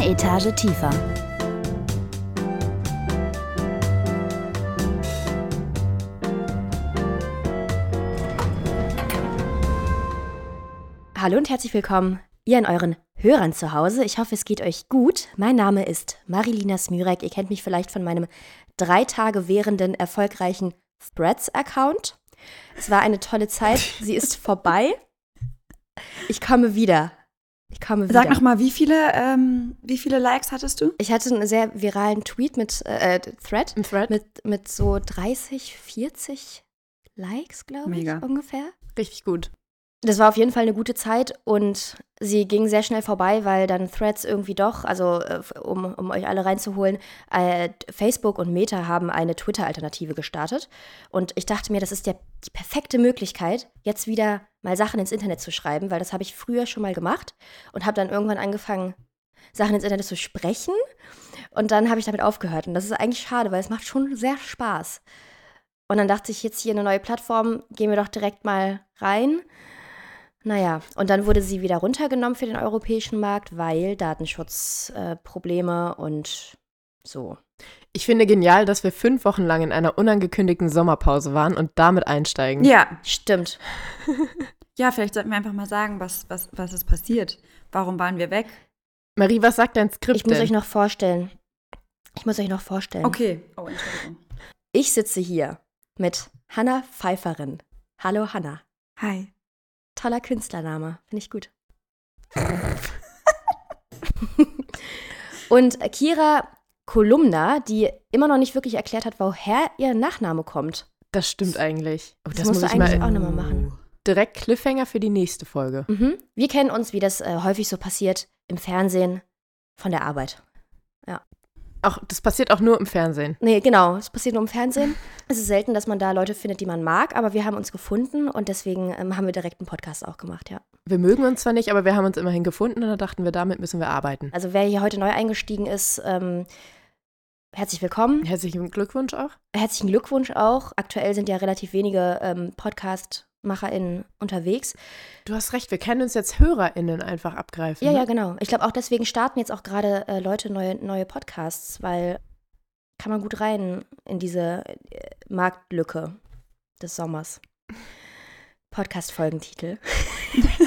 Eine Etage tiefer. Hallo und herzlich willkommen, ihr an euren Hörern zu Hause. Ich hoffe, es geht euch gut. Mein Name ist Marilina Smürek. Ihr kennt mich vielleicht von meinem drei Tage währenden erfolgreichen Threads-Account. Es war eine tolle Zeit. Sie ist vorbei. Ich komme wieder. Ich komme wieder. Sag noch mal, wie viele, ähm, wie viele Likes hattest du? Ich hatte einen sehr viralen Tweet mit äh, Thread, Im Thread? mit, mit so 30, 40 Likes, glaube ich, Mega. ungefähr. Richtig gut. Das war auf jeden Fall eine gute Zeit und sie ging sehr schnell vorbei, weil dann Threads irgendwie doch, also äh, um, um euch alle reinzuholen, äh, Facebook und Meta haben eine Twitter-Alternative gestartet. Und ich dachte mir, das ist der, die perfekte Möglichkeit, jetzt wieder mal Sachen ins Internet zu schreiben, weil das habe ich früher schon mal gemacht und habe dann irgendwann angefangen, Sachen ins Internet zu sprechen. Und dann habe ich damit aufgehört. Und das ist eigentlich schade, weil es macht schon sehr Spaß. Und dann dachte ich, jetzt hier eine neue Plattform, gehen wir doch direkt mal rein. Naja, und dann wurde sie wieder runtergenommen für den europäischen Markt, weil Datenschutzprobleme äh, Probleme und so. Ich finde genial, dass wir fünf Wochen lang in einer unangekündigten Sommerpause waren und damit einsteigen. Ja, Stimmt. ja, vielleicht sollten wir einfach mal sagen, was, was, was ist passiert. Warum waren wir weg? Marie, was sagt dein Skript Ich muss denn? euch noch vorstellen. Ich muss euch noch vorstellen. Okay. Oh, Entschuldigung. Ich sitze hier mit Hanna Pfeifferin. Hallo Hanna. Hi. Toller Künstlername. Finde ich gut. Und Kira Kolumna, die immer noch nicht wirklich erklärt hat, woher ihr Nachname kommt. das stimmt eigentlich. Oh, Das musst du eigentlich auch nochmal machen. Direkt Cliffhanger für die nächste Folge. Mhm. Wir kennen uns, wie das äh, häufig so passiert, im Fernsehen von der Arbeit. Auch, das passiert auch nur im Fernsehen. Nee, genau. Es passiert nur im Fernsehen. Es ist selten, dass man da Leute findet, die man mag, aber wir haben uns gefunden und deswegen ähm, haben wir direkt einen Podcast auch gemacht, ja. Wir mögen uns zwar nicht, aber wir haben uns immerhin gefunden und da dachten wir, damit müssen wir arbeiten. Also wer hier heute neu eingestiegen ist, ähm, herzlich willkommen. Herzlichen Glückwunsch auch. Herzlichen Glückwunsch auch. Aktuell sind ja relativ wenige ähm, Podcast-MacherInnen unterwegs. Du hast recht, wir können uns jetzt HörerInnen einfach abgreifen. Ja, ne? ja, genau. Ich glaube auch deswegen starten jetzt auch gerade äh, Leute neue, neue Podcasts, weil kann man gut rein in diese äh, Marktlücke des Sommers. Podcast-Folgentitel.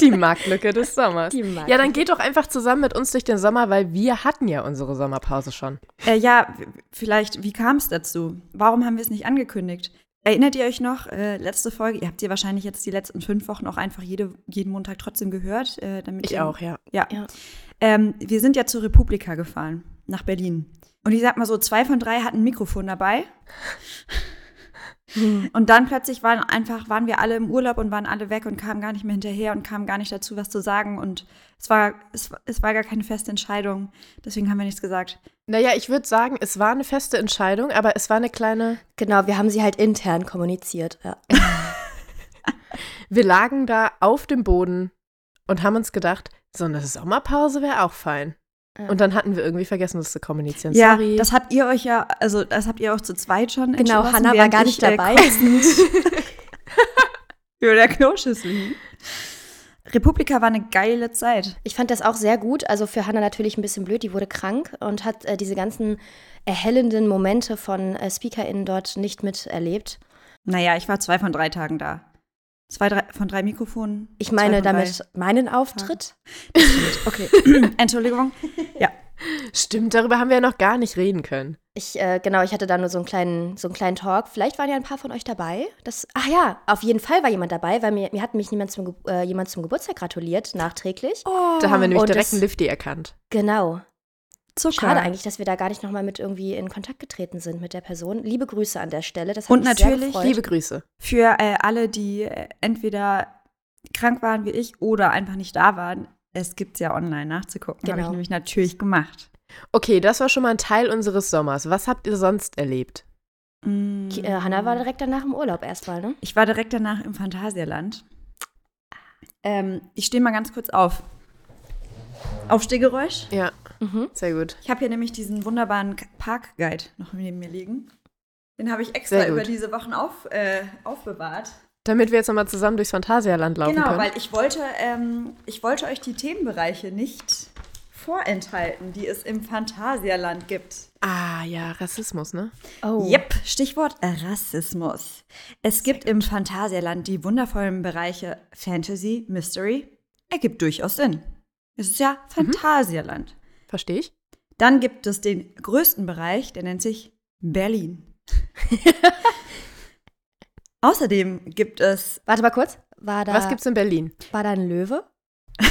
Die Marktlücke des Sommers. Die Markt- Ja, dann geht doch einfach zusammen mit uns durch den Sommer, weil wir hatten ja unsere Sommerpause schon. Äh, ja, vielleicht, wie kam es dazu? Warum haben wir es nicht angekündigt? Erinnert ihr euch noch, äh, letzte Folge, ihr habt ihr wahrscheinlich jetzt die letzten fünf Wochen auch einfach jede, jeden Montag trotzdem gehört. Äh, damit Ich ihr- auch, ja. Ja. Ja. Ähm, wir sind ja zur Republika gefahren, nach Berlin. Und ich sag mal so, zwei von drei hatten ein Mikrofon dabei. Und dann plötzlich waren einfach, waren wir alle im Urlaub und waren alle weg und kamen gar nicht mehr hinterher und kamen gar nicht dazu, was zu sagen. Und es war, es, war- es war gar keine feste Entscheidung. Deswegen haben wir nichts gesagt. Naja, ich würde sagen, es war eine feste Entscheidung, aber es war eine kleine. Genau, wir haben sie halt intern kommuniziert. Ja. Wir lagen da auf dem Boden und haben uns gedacht, so eine Sommerpause wäre auch fein. Ja. Und dann hatten wir irgendwie vergessen, das zu kommunizieren. Ja, Sorry. das habt ihr euch ja, also das habt ihr auch zu zweit schon Genau, Hannah war gar ich, nicht äh, dabei. Über der hing. Republika war eine geile Zeit. Ich fand das auch sehr gut. Also für Hannah natürlich ein bisschen blöd, die wurde krank und hat äh, diese ganzen erhellenden Momente von äh, SpeakerInnen dort nicht miterlebt. Naja, ich war zwei von drei Tagen da. Zwei drei, von drei Mikrofonen. Ich meine damit meinen Auftritt. Okay, Entschuldigung. Ja. Stimmt, darüber haben wir ja noch gar nicht reden können. Ich, äh, genau, ich hatte da nur so einen kleinen, so einen kleinen Talk. Vielleicht waren ja ein paar von euch dabei. Das, ach ja, auf jeden Fall war jemand dabei, weil mir, mir hat mich niemand zum, äh, jemand zum Geburtstag gratuliert, nachträglich. Oh, Da haben wir nämlich und direkt das- einen Lifty erkannt. Genau. Zucker. Schade eigentlich, dass wir da gar nicht nochmal mit irgendwie in Kontakt getreten sind mit der Person. Liebe Grüße an der Stelle. Das hat Und mich sehr natürlich gefreut. Liebe Grüße. Für äh, alle, die äh, entweder krank waren wie ich oder einfach nicht da waren, es gibt ja online nachzugucken. Habe ich Genau. nämlich natürlich gemacht. Okay, das war schon mal ein Teil unseres Sommers. Was habt ihr sonst erlebt? Mm. Äh, Hannah war direkt danach im Urlaub erstmal, ne? Ich war direkt danach im Phantasialand. Ähm, ich stehe mal ganz kurz auf. Aufstehgeräusch. Ja, Mhm. sehr gut. Ich habe hier nämlich diesen wunderbaren Parkguide noch neben mir liegen. Den habe ich extra über diese Wochen auf, äh, aufbewahrt. Damit wir jetzt nochmal zusammen durchs Phantasialand laufen Genau, können. weil ich wollte, ähm, ich wollte euch die Themenbereiche nicht vorenthalten, die es im Phantasialand gibt. Ah, ja, Rassismus, ne? Oh. Yep, Stichwort Rassismus. Es gibt im Phantasialand die wundervollen Bereiche Fantasy, Mystery. Ergibt durchaus Sinn. Es ist ja Phantasialand. Verstehe ich. Dann gibt es den größten Bereich, der nennt sich Berlin. Außerdem gibt es, Warte mal kurz. Da, Was gibt's in Berlin? war da ein Löwe?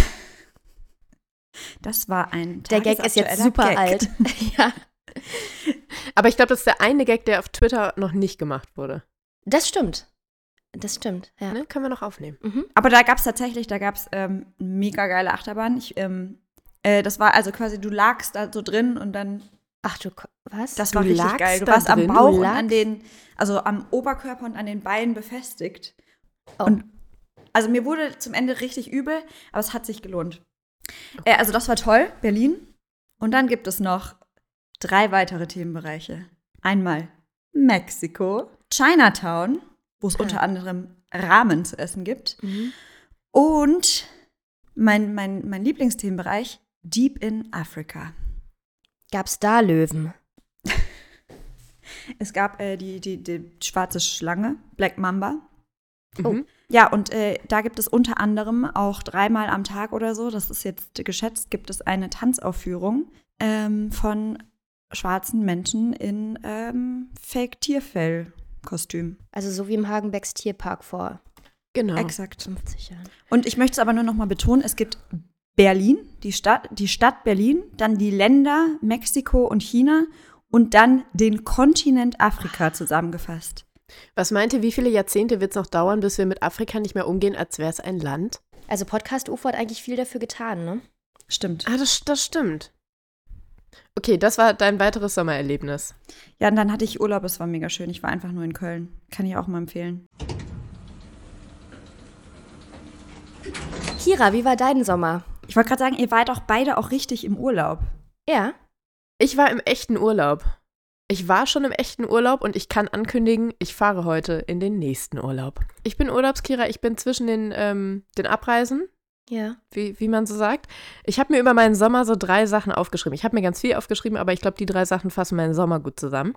das war ein Der Gag ist jetzt super Gag. alt. ja. Aber ich glaube, das ist der eine Gag, der auf Twitter noch nicht gemacht wurde. Das stimmt. Das stimmt, ja. Ne? Können wir noch aufnehmen. Mhm. Aber da gab es tatsächlich, da gab es ähm, mega geile Achterbahn. Ich, ähm, äh, das war also quasi, du lagst da so drin und dann, Ach du, was? das Du war richtig lagst geil. Du warst am? Bauch Du und an den, also am Oberkörper und an den Beinen befestigt. Oh. Und also mir wurde zum Ende richtig übel, aber es hat sich gelohnt. Äh, also das war toll, Berlin. Und dann gibt es noch drei weitere Themenbereiche. Einmal Mexiko, Chinatown, wo es Ah. unter anderem Ramen zu essen gibt. Mhm. Und mein, mein, mein Lieblingsthemenbereich, Deep in Africa. Gab's da Löwen? Es gab äh, die, die, die schwarze Schlange, Black Mamba. Oh. Mhm. Ja, und äh, da gibt es unter anderem auch dreimal am Tag oder so, das ist jetzt geschätzt, gibt es eine Tanzaufführung ähm, von schwarzen Menschen in ähm, Fake-Tierfell-Kostüm. Also so wie im Hagenbecks Tierpark vor Genau. Exakt. 50 Jahren. Und ich möchte es aber nur noch mal betonen, es gibt Berlin, die Stadt, die Stadt Berlin, dann die Länder Mexiko und China und dann den Kontinent Afrika zusammengefasst. Was meint ihr, wie viele Jahrzehnte wird es noch dauern, bis wir mit Afrika nicht mehr umgehen, als wäre es ein Land? Also Podcast UFO hat eigentlich viel dafür getan, ne? Stimmt. Ah, das, das stimmt. Okay, das war dein weiteres Sommererlebnis. Ja, und dann hatte ich Urlaub, es war mega schön. Ich war einfach nur in Köln. Kann ich auch mal empfehlen. Kira, wie war dein Sommer? Ich wollte gerade sagen, ihr wart auch beide auch richtig im Urlaub. Ja. Ich war im echten Urlaub. Ich war schon im echten Urlaub und ich kann ankündigen, ich fahre heute in den nächsten Urlaub. Ich bin Urlaubskira, ich bin zwischen den, ähm, den Abreisen, Ja. wie, wie man so sagt. Ich habe mir über meinen Sommer so drei Sachen aufgeschrieben. Ich habe mir ganz viel aufgeschrieben, aber ich glaube, die drei Sachen fassen meinen Sommer gut zusammen.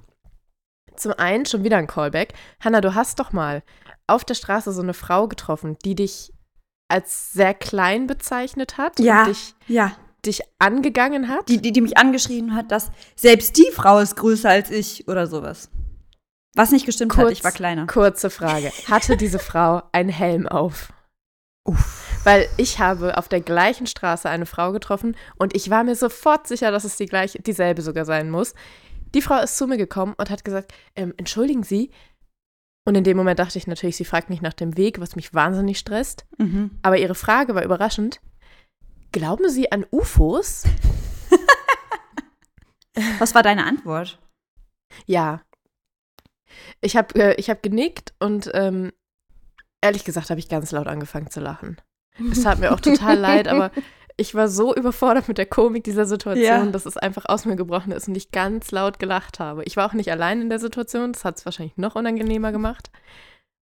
Zum einen schon wieder ein Callback. Hanna, du hast doch mal auf der Straße so eine Frau getroffen, die dich als sehr klein bezeichnet hat Ja. und dich, Ja. dich angegangen hat. Die, die, die mich angeschrien hat, dass selbst die Frau ist größer als ich oder sowas. Was nicht gestimmt hat, ich war kleiner. Kurze Frage. Hatte diese Frau einen Helm auf? Uff. Weil ich habe auf der gleichen Straße eine Frau getroffen und ich war mir sofort sicher, dass es die gleiche, dieselbe sogar sein muss. Die Frau ist zu mir gekommen und hat gesagt, ähm, entschuldigen Sie. Und in dem Moment dachte ich natürlich, sie fragt mich nach dem Weg, was mich wahnsinnig stresst. Mhm. Aber ihre Frage war überraschend. Glauben Sie an UFOs? Was war deine Antwort? Ja. Ich habe äh, ich hab genickt und ähm, ehrlich gesagt habe ich ganz laut angefangen zu lachen. Es tat mir auch total leid, aber ich war so überfordert mit der Komik dieser Situation, Ja. dass es einfach aus mir gebrochen ist und ich ganz laut gelacht habe. Ich war auch nicht allein in der Situation, das hat es wahrscheinlich noch unangenehmer gemacht.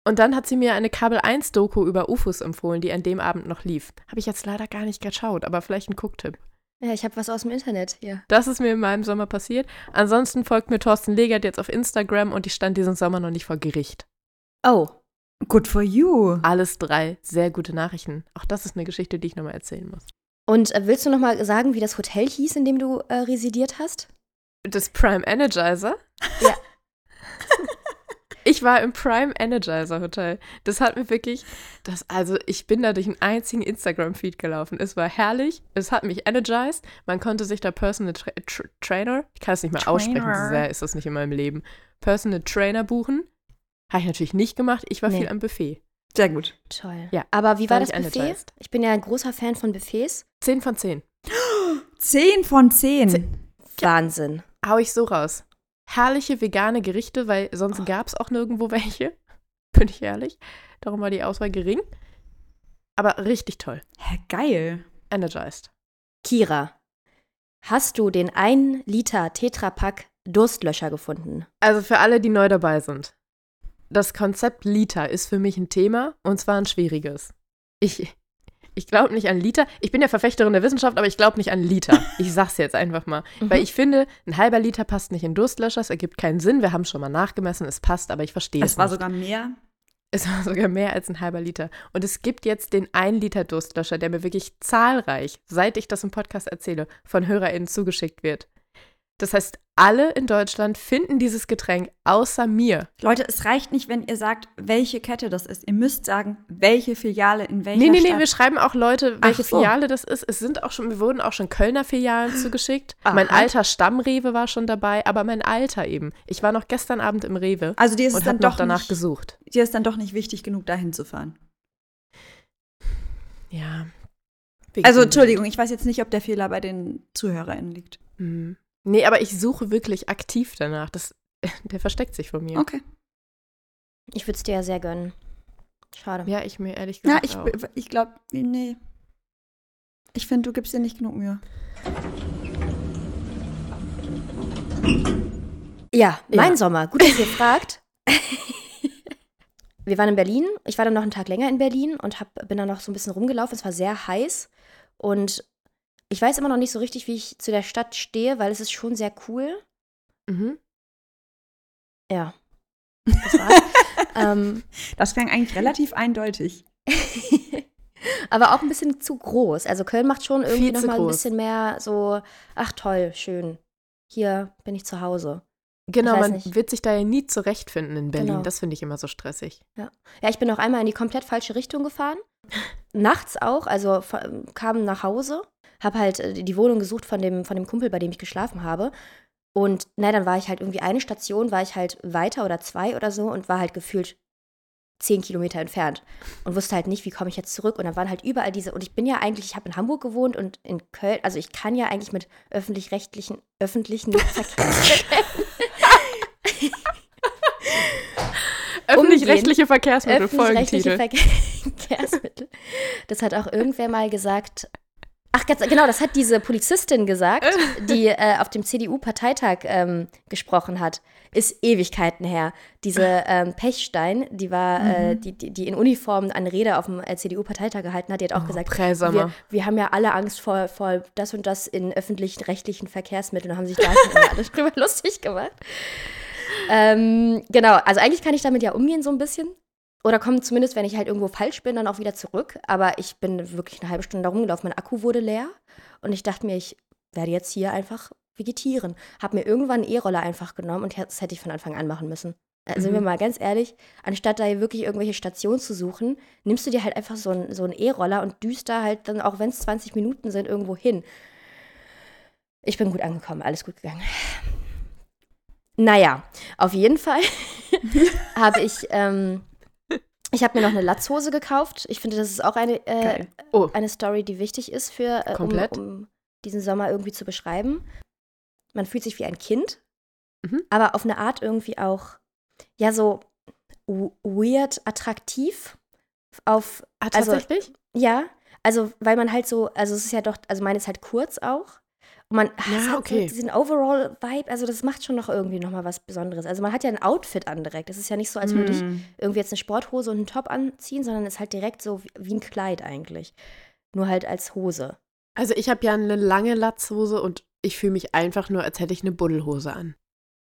Und dann hat sie mir eine Kabel 1 Doku über UFOs empfohlen, die an dem Abend noch lief. Habe ich jetzt leider gar nicht geschaut, aber vielleicht ein Gucktipp. Ja, ich habe was aus dem Internet hier. Das ist mir in meinem Sommer passiert. Ansonsten folgt mir Thorsten Legert jetzt auf Instagram und ich stand diesen Sommer noch nicht vor Gericht. Oh, Good for you. Alles drei sehr gute Nachrichten. Auch das ist eine Geschichte, die ich nochmal erzählen muss. und äh, willst du noch mal sagen, wie das Hotel hieß, in dem du äh, residiert hast? Das Prime Energizer? Ja. Ich war im Prime Energizer Hotel. Das hat mir wirklich, das, also ich bin da durch einen einzigen Instagram-Feed gelaufen. Es war herrlich, es hat mich energized. Man konnte sich da Personal Tra Tra Trainer, ich kann es nicht mal aussprechen, so sehr ist das nicht in meinem Leben, Personal Trainer buchen. Habe ich natürlich nicht gemacht, ich war Nee. viel am Buffet. Sehr gut. Toll. Ja, Aber wie war war das Buffet? energized. Ich bin ja ein großer Fan von Buffets. 10 von 10. Zehn von zehn. Zehn. Wahnsinn. Hau ich so raus. Herrliche vegane Gerichte, weil Oh. sonst gab es auch nirgendwo welche. Bin ich ehrlich. Darum war die Auswahl gering. Aber richtig toll. Hä, geil. Energized. Kira, hast du den 1 Liter Tetrapack Durstlöscher gefunden? Also für alle, die neu dabei sind. Das Konzept Liter ist für mich ein Thema und zwar ein schwieriges. Ich, Ich glaube nicht an Liter. Ich bin ja Verfechterin der Wissenschaft, aber ich glaube nicht an Liter. Ich sag's jetzt einfach mal. Mhm. Weil ich finde, ein halber Liter passt nicht in Durstlöscher. Es ergibt keinen Sinn. Wir haben schon mal nachgemessen. Es passt, aber ich verstehe es Es war nicht. sogar mehr. Es war sogar mehr als ein halber Liter. Und es gibt jetzt den 1 Liter Durstlöscher, der mir wirklich zahlreich, seit ich das im Podcast erzähle, von HörerInnen zugeschickt wird. Das heißt, alle in Deutschland finden dieses Getränk außer mir. Leute, es reicht nicht, wenn ihr sagt, welche Kette das ist. Ihr müsst sagen, welche Filiale in welcher Nee, nee, nee, wir schreiben auch Leute, welche so. Filiale das ist. Es sind auch schon, wir wurden auch schon Kölner Filialen zugeschickt. Aha. Mein alter Stammrewe war schon dabei, aber mein alter eben. Ich war noch gestern Abend im Rewe also dir ist und es dann habe noch doch danach nicht, gesucht. dir ist dann doch nicht wichtig genug, dahin zu fahren. Ja. Also Entschuldigung, ich weiß jetzt nicht, ob der Fehler bei den ZuhörerInnen liegt. Hm. Nee, aber ich suche wirklich aktiv danach. Das, der versteckt sich von mir. Okay. Ich würde es dir ja sehr gönnen. Schade. Ja, ich mir ehrlich Ja, gesagt ich, auch. ich glaube, nee. Ich finde, du gibst dir nicht genug Mühe. Ja, mein Ja. Sommer. Gut, dass ihr fragt. Wir waren in Berlin. Ich war dann noch einen Tag länger in Berlin und hab, bin dann noch so ein bisschen rumgelaufen. Es war sehr heiß. Und ich weiß immer noch nicht so richtig, wie ich zu der Stadt stehe, weil es ist schon sehr cool. Mhm. Ja. Das war's. ähm, Das klang eigentlich relativ eindeutig. aber auch ein bisschen zu groß. Also Köln macht schon irgendwie Viel zu noch mal ein bisschen mehr so, ach toll, schön. Hier bin ich zu Hause. Genau, man nicht. wird sich da ja nie zurechtfinden in Berlin. Genau. Das finde ich immer so stressig. Ja, ich bin auch einmal in die komplett falsche Richtung gefahren. Nachts auch, also kam nach Hause, habe halt äh, die Wohnung gesucht von dem, von dem Kumpel, bei dem ich geschlafen habe. Und na, dann war ich halt irgendwie eine Station, war ich halt weiter oder zwei oder so und war halt gefühlt zehn Kilometer entfernt und wusste halt nicht, wie komme ich jetzt zurück. Und dann waren halt überall diese, und ich bin ja eigentlich, ich habe in Hamburg gewohnt und in Köln, also ich kann ja eigentlich mit öffentlich-rechtlichen, öffentlichen Verkehrsmitteln Öffentlich-rechtliche Verkehrsmittel, öffentlich-rechtliche Folgentitel. Verkehrsmittel. Das hat auch irgendwer mal gesagt. Ach, genau, das hat diese Polizistin gesagt, die äh, auf dem CDU-Parteitag ähm, gesprochen hat. Ist Ewigkeiten her. Diese ähm, Pechstein, die war, äh, die, die, die in Uniform eine Rede auf dem äh, CDU-Parteitag gehalten hat, die hat auch Oh, gesagt, wir, wir haben ja alle Angst vor, vor das und das in öffentlich-rechtlichen Verkehrsmitteln und haben sich da schon alle drüber lustig gemacht. Ähm, genau, also eigentlich kann ich damit ja umgehen so ein bisschen. Oder komme zumindest, wenn ich halt irgendwo falsch bin, dann auch wieder zurück. Aber ich bin wirklich eine halbe Stunde da rumgelaufen. Mein Akku wurde leer. Und ich dachte mir, ich werde jetzt hier einfach vegetieren. Hab mir irgendwann einen E-Roller einfach genommen und das hätte ich von Anfang an machen müssen. Also sind wir Mhm. mal ganz ehrlich, anstatt da wirklich irgendwelche Stationen zu suchen, nimmst du dir halt einfach so einen so E-Roller und düst da halt dann, auch wenn es 20 Minuten sind, irgendwo hin. Ich bin gut angekommen, alles gut gegangen. Naja, auf jeden Fall habe ich, ähm, ich habe mir noch eine Latzhose gekauft. Ich finde, das ist auch eine, äh, Geil. Oh, eine Story, die wichtig ist, für, äh, um, um diesen Sommer irgendwie zu beschreiben. Man fühlt sich wie ein Kind, Mhm. aber auf eine Art irgendwie auch, ja, so weird attraktiv. Auf, ah, also- tatsächlich? ja, also weil man halt so, also es ist ja doch, also meine ist halt kurz auch. Und man Ja, hat okay. so diesen Overall-Vibe, also das macht schon noch irgendwie nochmal was Besonderes. Also man hat ja ein Outfit an direkt. Es ist ja nicht so, als würde ich Mm. irgendwie jetzt eine Sporthose und einen Top anziehen, sondern es ist halt direkt so wie, ein Kleid eigentlich. Nur halt als Hose. Also ich habe ja eine lange Latzhose und ich fühle mich einfach nur, als hätte ich eine Buddelhose an.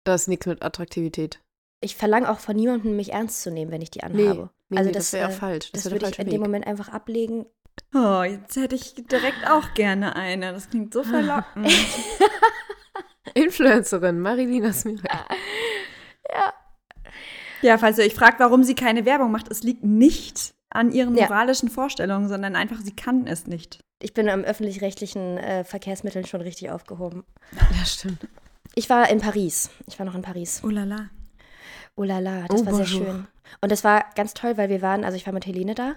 Das ist nichts mit Attraktivität. Ich verlange auch von niemandem, mich ernst zu nehmen, wenn ich die Nee, anhabe. nee, also nee, das, das wäre äh, falsch. Das, Das, würde ich in dem Weg. Moment einfach ablegen. Oh, jetzt hätte ich direkt auch gerne eine. Das klingt so verlockend. Influencerin Marilina Smirek. ja, falls ihr euch fragt, warum sie keine Werbung macht, es liegt nicht an ihren Ja. moralischen Vorstellungen, sondern einfach, sie kann es nicht. Ich bin am öffentlich-rechtlichen äh, Verkehrsmitteln schon richtig aufgehoben. Ja, stimmt. Ich war in Paris. Ich war noch in Paris. Oh la la. Oh la la, das Oh, war sehr bonjour. schön. Und das war ganz toll, weil wir waren, also ich war mit Helene da.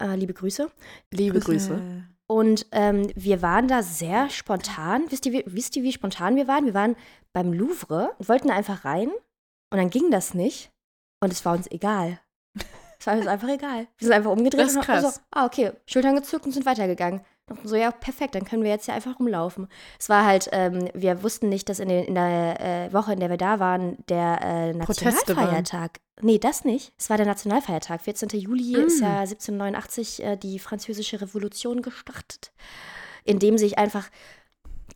Äh, liebe Grüße. Liebe Grüße. Und ähm, wir waren da sehr spontan. Wisst ihr, wie, wisst ihr, wie spontan wir waren? Wir waren beim Louvre und wollten da einfach rein. Und dann ging das nicht. Und es war uns egal. Es war uns einfach egal. Wir sind einfach umgedreht Das ist und haben krass. so, ah, okay, Schultern gezuckt und sind weitergegangen. Dachten so, ja, perfekt, dann können wir jetzt ja einfach rumlaufen. Es war halt, ähm, wir wussten nicht, dass in, den, in der äh, Woche, in der wir da waren, der äh. Nationalfeiertag. Nee, das nicht. Es war der Nationalfeiertag. 14. Juli Mm. ist ja 1789 äh, die französische Revolution gestartet, in dem sich einfach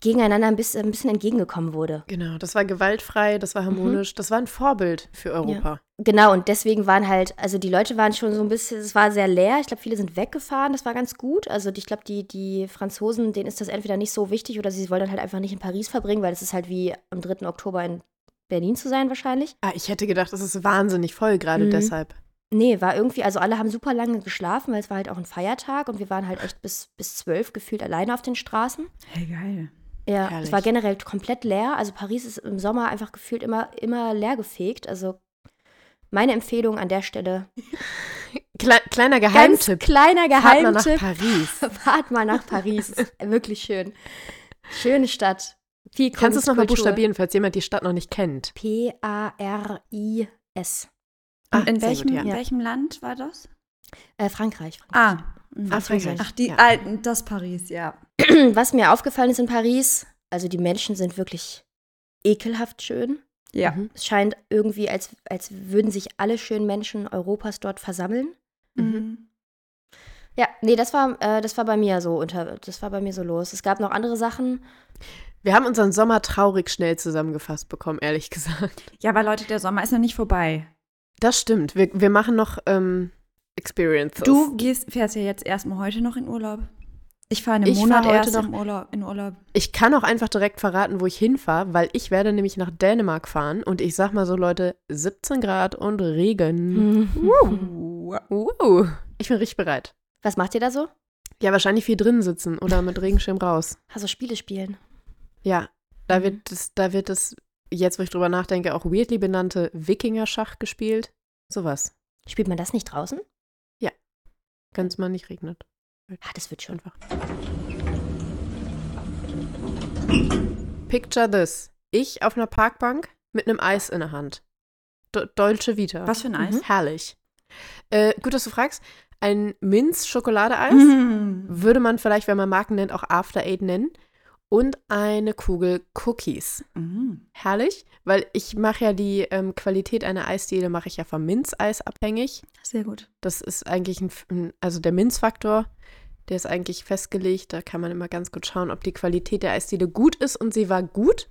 gegeneinander ein bisschen, ein bisschen entgegengekommen wurde. Genau, das war gewaltfrei, das war harmonisch, das war ein Vorbild für Europa. Genau, und deswegen waren halt, also die Leute waren schon so ein bisschen, es war sehr leer. Ich glaube, viele sind weggefahren, das war ganz gut. Also ich glaube, die, die Franzosen, denen ist das entweder nicht so wichtig oder sie wollen dann halt einfach nicht in Paris verbringen, weil es ist halt wie am 3. Oktober in Berlin zu sein wahrscheinlich. Ah, ich hätte gedacht, das ist wahnsinnig voll, gerade Mhm. deshalb. Nee, war irgendwie, also alle haben super lange geschlafen, weil es war halt auch ein Feiertag und wir waren halt echt bis, bis zwölf gefühlt alleine auf den Straßen. Hey, geil. Ja, Herrlich. es war generell komplett leer. Also Paris ist im Sommer einfach gefühlt immer, immer leer gefegt. Also meine Empfehlung an der Stelle. Kle kleiner Ganz Geheimtipp. kleiner Fahrt mal nach Geheimtipp. Paris. Fahrt mal nach Paris. Wirklich schön. Schöne Stadt. Viel Kannst du es nochmal buchstabieren, falls jemand die Stadt noch nicht kennt? P-A-R-I-S. Ah, Und in welchem, gut, ja. in welchem Land war das? Äh, Frankreich. Frankreich. Ah. Mhm. Ah, Frankreich. Ach, die Ja. alten, das Paris, ja. Was mir aufgefallen ist in Paris, also die Menschen sind wirklich ekelhaft schön. Ja. Mhm. Es scheint irgendwie, als, als würden sich alle schönen Menschen Europas dort versammeln. Mhm. Ja, nee, das war, äh, das war bei mir so unter, das war bei mir so los. Es gab noch andere Sachen. Wir haben unseren Sommer traurig schnell zusammengefasst bekommen, ehrlich gesagt. Ja, aber Leute, der Sommer ist noch nicht vorbei. Das stimmt. Wir, wir machen noch ähm, Experiences. Du gehst, fährst ja jetzt erstmal heute noch in Urlaub. Ich fahre einen Ich Monat fahr heute erst noch- im Urlaub, in Urlaub. Ich kann auch einfach direkt verraten, wo ich hinfahre, weil ich werde nämlich nach Dänemark fahren und ich sag mal so, Leute, 17 Grad und Regen. Uh, ich bin richtig bereit. Was macht ihr da so? Ja, wahrscheinlich viel drin sitzen oder mit Regenschirm raus. Also Spiele spielen. Ja, da Mhm. wird es, da wird es, jetzt wo ich drüber nachdenke, auch weirdly benannte Wikinger-Schach gespielt. Sowas. Spielt man das nicht draußen? Wenn es mal nicht regnet. Ah, das wird schon. Einfach. Picture this. Ich auf einer Parkbank mit einem Eis in der Hand. Do Dolce Vita. Was für ein Eis? Mhm. Herrlich. Äh, gut, dass du fragst. Ein Minz-Schokoladeeis Mhm. würde man vielleicht, wenn man Marken nennt, auch After Eight nennen. Und eine Kugel Cookies. Mhm. Herrlich, weil ich mache ja die ähm, Qualität einer Eisdiele mache ich ja vom Minzeis abhängig. Sehr gut. Das ist eigentlich ein, also der Minzfaktor, der ist eigentlich festgelegt. Da kann man immer ganz gut schauen, ob die Qualität der Eisdiele gut ist und sie war gut.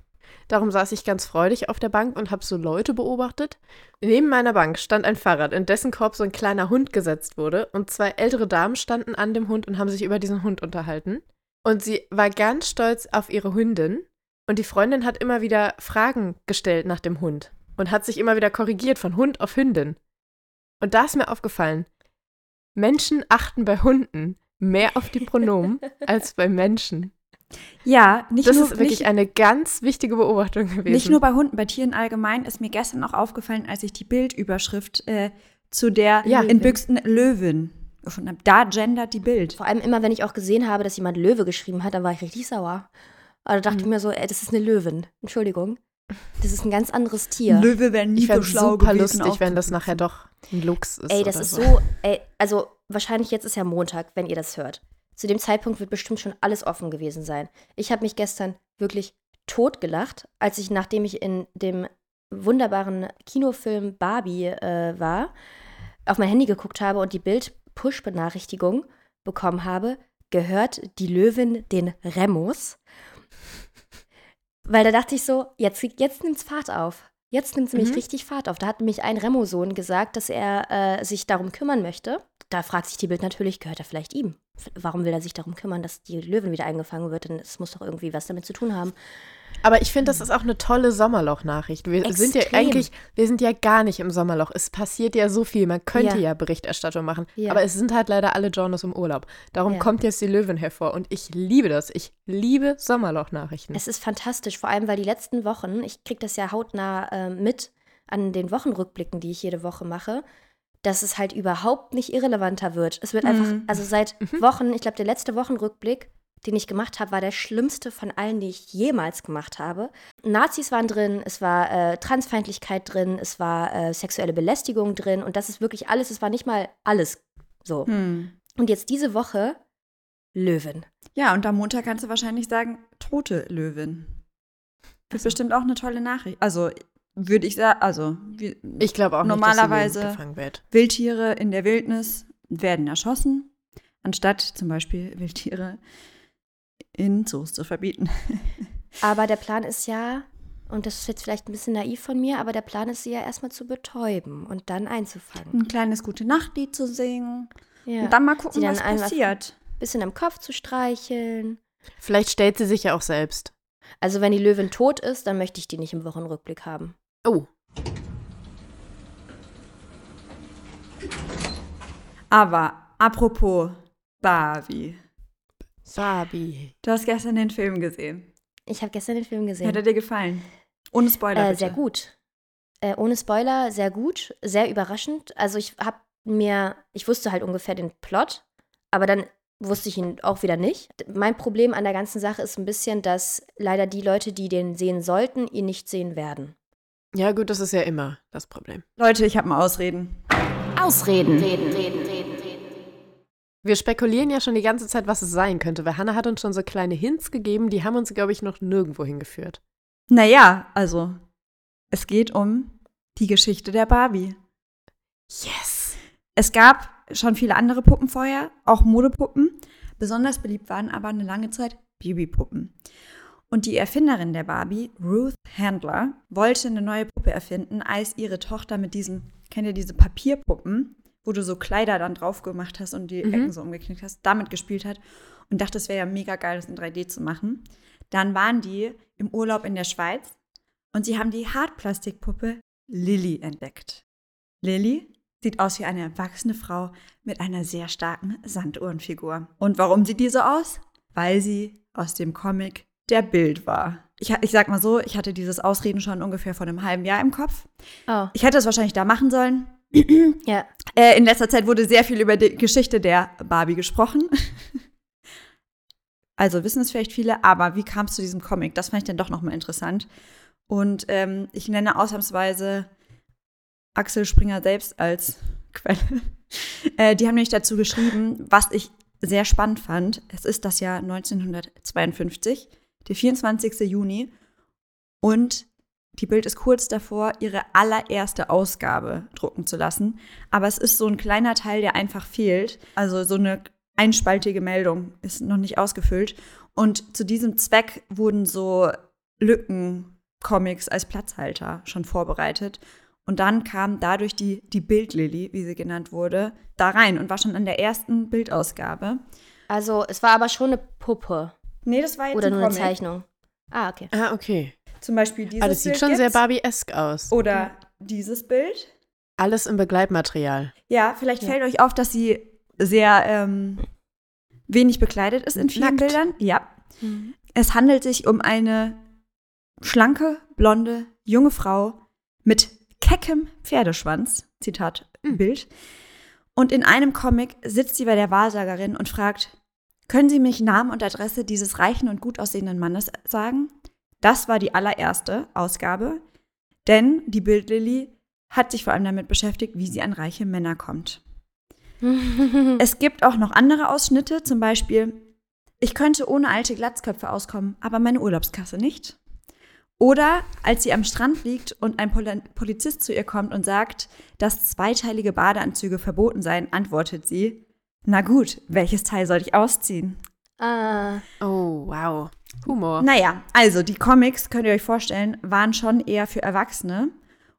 Darum saß ich ganz freudig auf der Bank und habe so Leute beobachtet. Neben meiner Bank stand ein Fahrrad, in dessen Korb so ein kleiner Hund gesetzt wurde und zwei ältere Damen standen an dem Hund und haben sich über diesen Hund unterhalten. Und sie war ganz stolz auf ihre Hündin und die Freundin hat immer wieder Fragen gestellt nach dem Hund und hat sich immer wieder korrigiert von Hund auf Hündin. Und da ist mir aufgefallen, Menschen achten bei Hunden mehr auf die Pronomen als bei Menschen. Ja, nicht Das nur, ist wirklich nicht, eine ganz wichtige Beobachtung gewesen. nicht nur bei Hunden, bei Tieren allgemein ist mir gestern auch aufgefallen, als ich die Bildüberschrift äh, zu der Ja. in Büchsen Löwin gefunden habe. Da gendert die Bild. Vor allem immer, wenn ich auch gesehen habe, dass jemand Löwe geschrieben hat, dann war ich richtig sauer. Aber da dachte Mhm. ich mir so, ey, das ist eine Löwin. Entschuldigung. Das ist ein ganz anderes Tier. Löwe wäre nie ich so schlau super gewesen. lustig, wenn das nachher doch ein Lux ist. Ey, das oder ist so, ey, also wahrscheinlich jetzt ist ja Montag, wenn ihr das hört. Zu dem Zeitpunkt wird bestimmt schon alles offen gewesen sein. Ich habe mich gestern wirklich totgelacht, als ich, nachdem ich in dem wunderbaren Kinofilm Barbie äh, war, auf mein Handy geguckt habe und die Bild-Push-Benachrichtigung bekommen habe, gehört die Löwin den Remus. Weil da dachte ich so, jetzt, jetzt nimmt's Fahrt auf. Jetzt nimmt es nämlich Mhm. richtig Fahrt auf. Da hat nämlich ein Remo-Sohn gesagt, dass er äh, sich darum kümmern möchte. Da fragt sich die Bild natürlich, gehört er vielleicht ihm? Warum will er sich darum kümmern, dass die Löwin wieder eingefangen wird? Denn es muss doch irgendwie was damit zu tun haben. Aber ich finde, das ist auch eine tolle Sommerloch-Nachricht. Wir sind ja Extrem. eigentlich, wir sind ja gar nicht im Sommerloch. Es passiert ja so viel. Man könnte Ja. ja, Berichterstattung machen. Ja. Aber es sind halt leider alle Genres im Urlaub. Darum Ja. kommt jetzt die Löwin hervor. Und ich liebe das. Ich liebe Sommerloch-Nachrichten. Es ist fantastisch, vor allem weil die letzten Wochen, ich kriege das ja hautnah äh, mit an den Wochenrückblicken, die ich jede Woche mache, dass es halt überhaupt nicht irrelevanter wird. Es wird einfach, Mhm. also seit Wochen, ich glaube, der letzte Wochenrückblick, den ich gemacht habe, war der schlimmste von allen, die ich jemals gemacht habe. Nazis waren drin, es war äh, Transfeindlichkeit drin, es war äh, sexuelle Belästigung drin und das ist wirklich alles, es war nicht mal alles so. Hm. Und jetzt diese Woche Löwin. Ja, und am Montag kannst du wahrscheinlich sagen, tote Löwin. Das ist bestimmt auch eine tolle Nachricht. Also würde ich sagen, also wie, Ich glaube auch Normalerweise- nicht, dass wird. Wildtiere in der Wildnis werden erschossen, anstatt zum Beispiel Wildtiere in Zoos zu verbieten. Aber der Plan ist ja, und das ist jetzt vielleicht ein bisschen naiv von mir, aber der Plan ist, sie ja erstmal zu betäuben und dann einzufangen. Ein kleines gute Nachtlied zu singen Ja. und dann mal gucken, dann was passiert. bisschen am Kopf zu streicheln. Vielleicht stellt sie sich ja auch selbst. Also wenn die Löwin tot ist, dann möchte ich die nicht im Wochenrückblick haben. Oh, Aber apropos Barbie. Sabi. Du hast gestern den Film gesehen. Ich habe gestern den Film gesehen. Hat er dir gefallen? Ohne Spoiler. Äh, bitte. sehr gut. Äh, ohne Spoiler, sehr gut, sehr überraschend. Also ich habe mir, ich wusste halt ungefähr den Plot, aber dann wusste ich ihn auch wieder nicht. Mein Problem an der ganzen Sache ist ein bisschen, dass leider die Leute, die den sehen sollten, ihn nicht sehen werden. Ja, gut, das ist ja immer das Problem. Leute, ich habe mal Ausreden. Ausreden. Wir spekulieren ja schon die ganze Zeit, was es sein könnte, weil Hannah hat uns schon so kleine Hints gegeben, die haben uns, glaube ich, noch nirgendwo hingeführt. Naja, also, es geht um die Geschichte der Barbie. Yes! Es gab schon viele andere Puppen vorher, auch Modepuppen. Besonders beliebt waren aber eine lange Zeit Babypuppen. Und die Erfinderin der Barbie, Ruth Handler, wollte eine neue Puppe erfinden, als ihre Tochter mit diesen, kennt ihr diese Papierpuppen, wo du so Kleider dann drauf gemacht hast und die Mhm. Ecken so umgeknickt hast, damit gespielt hat und dachte, es wäre ja mega geil, das in 3D zu machen. Dann waren die im Urlaub in der Schweiz und sie haben die Hartplastikpuppe Lilly entdeckt. Lilly sieht aus wie eine erwachsene Frau mit einer sehr starken Sanduhrenfigur. Und warum sieht die so aus? Weil sie aus dem Comic Der Bild war. Ich, ich sag mal so, ich hatte dieses Ausreden schon ungefähr vor einem halben Jahr im Kopf. Oh, Ich hätte es wahrscheinlich da machen sollen. Ja. Äh, in letzter Zeit wurde sehr viel über die Geschichte der Barbie gesprochen. Also wissen es vielleicht viele, aber wie kam es zu diesem Comic? Das fand ich dann doch nochmal interessant. Und ähm, ich nenne ausnahmsweise Axel Springer selbst als Quelle. Äh, die haben nämlich dazu geschrieben, was ich sehr spannend fand. Es ist das Jahr 1952, der 24. Juni. Und die Bild ist kurz davor, ihre allererste Ausgabe drucken zu lassen. Aber es ist so ein kleiner Teil, der einfach fehlt. Also so eine einspaltige Meldung ist noch nicht ausgefüllt. Und zu diesem Zweck wurden so Lücken-Comics als Platzhalter schon vorbereitet. Und dann kam dadurch die, die Bildlilly, wie sie genannt wurde, da rein und war schon an der ersten Bildausgabe. Also es war aber schon eine Puppe Nee, das war jetzt oder ein nur eine Comic. Zeichnung. Ah, okay. Ah, okay. Zum Beispiel dieses Ah, das sieht Bild schon sehr gibt's. Barbie-esk aus. Oder dieses Bild. Alles im Begleitmaterial. Ja, vielleicht Ja. fällt euch auf, dass sie sehr ähm, wenig bekleidet ist in vielen Nackt. Bildern. Ja. Es handelt sich um eine schlanke, blonde, junge Frau mit keckem Pferdeschwanz. Zitat Mhm. Bild. Und in einem Comic sitzt sie bei der Wahrsagerin und fragt: Können Sie mich Namen und Adresse dieses reichen und gut aussehenden Mannes sagen? Das war die allererste Ausgabe, denn die Bildlilly hat sich vor allem damit beschäftigt, wie sie an reiche Männer kommt. Es gibt auch noch andere Ausschnitte, zum Beispiel, ich könnte ohne alte Glatzköpfe auskommen, aber meine Urlaubskasse nicht. Oder als sie am Strand liegt und ein Pol Polizist zu ihr kommt und sagt, dass zweiteilige Badeanzüge verboten seien, antwortet sie, na gut, welches Teil soll ich ausziehen? Ah, Oh, wow. Humor. Naja, also die Comics, könnt ihr euch vorstellen, waren schon eher für Erwachsene.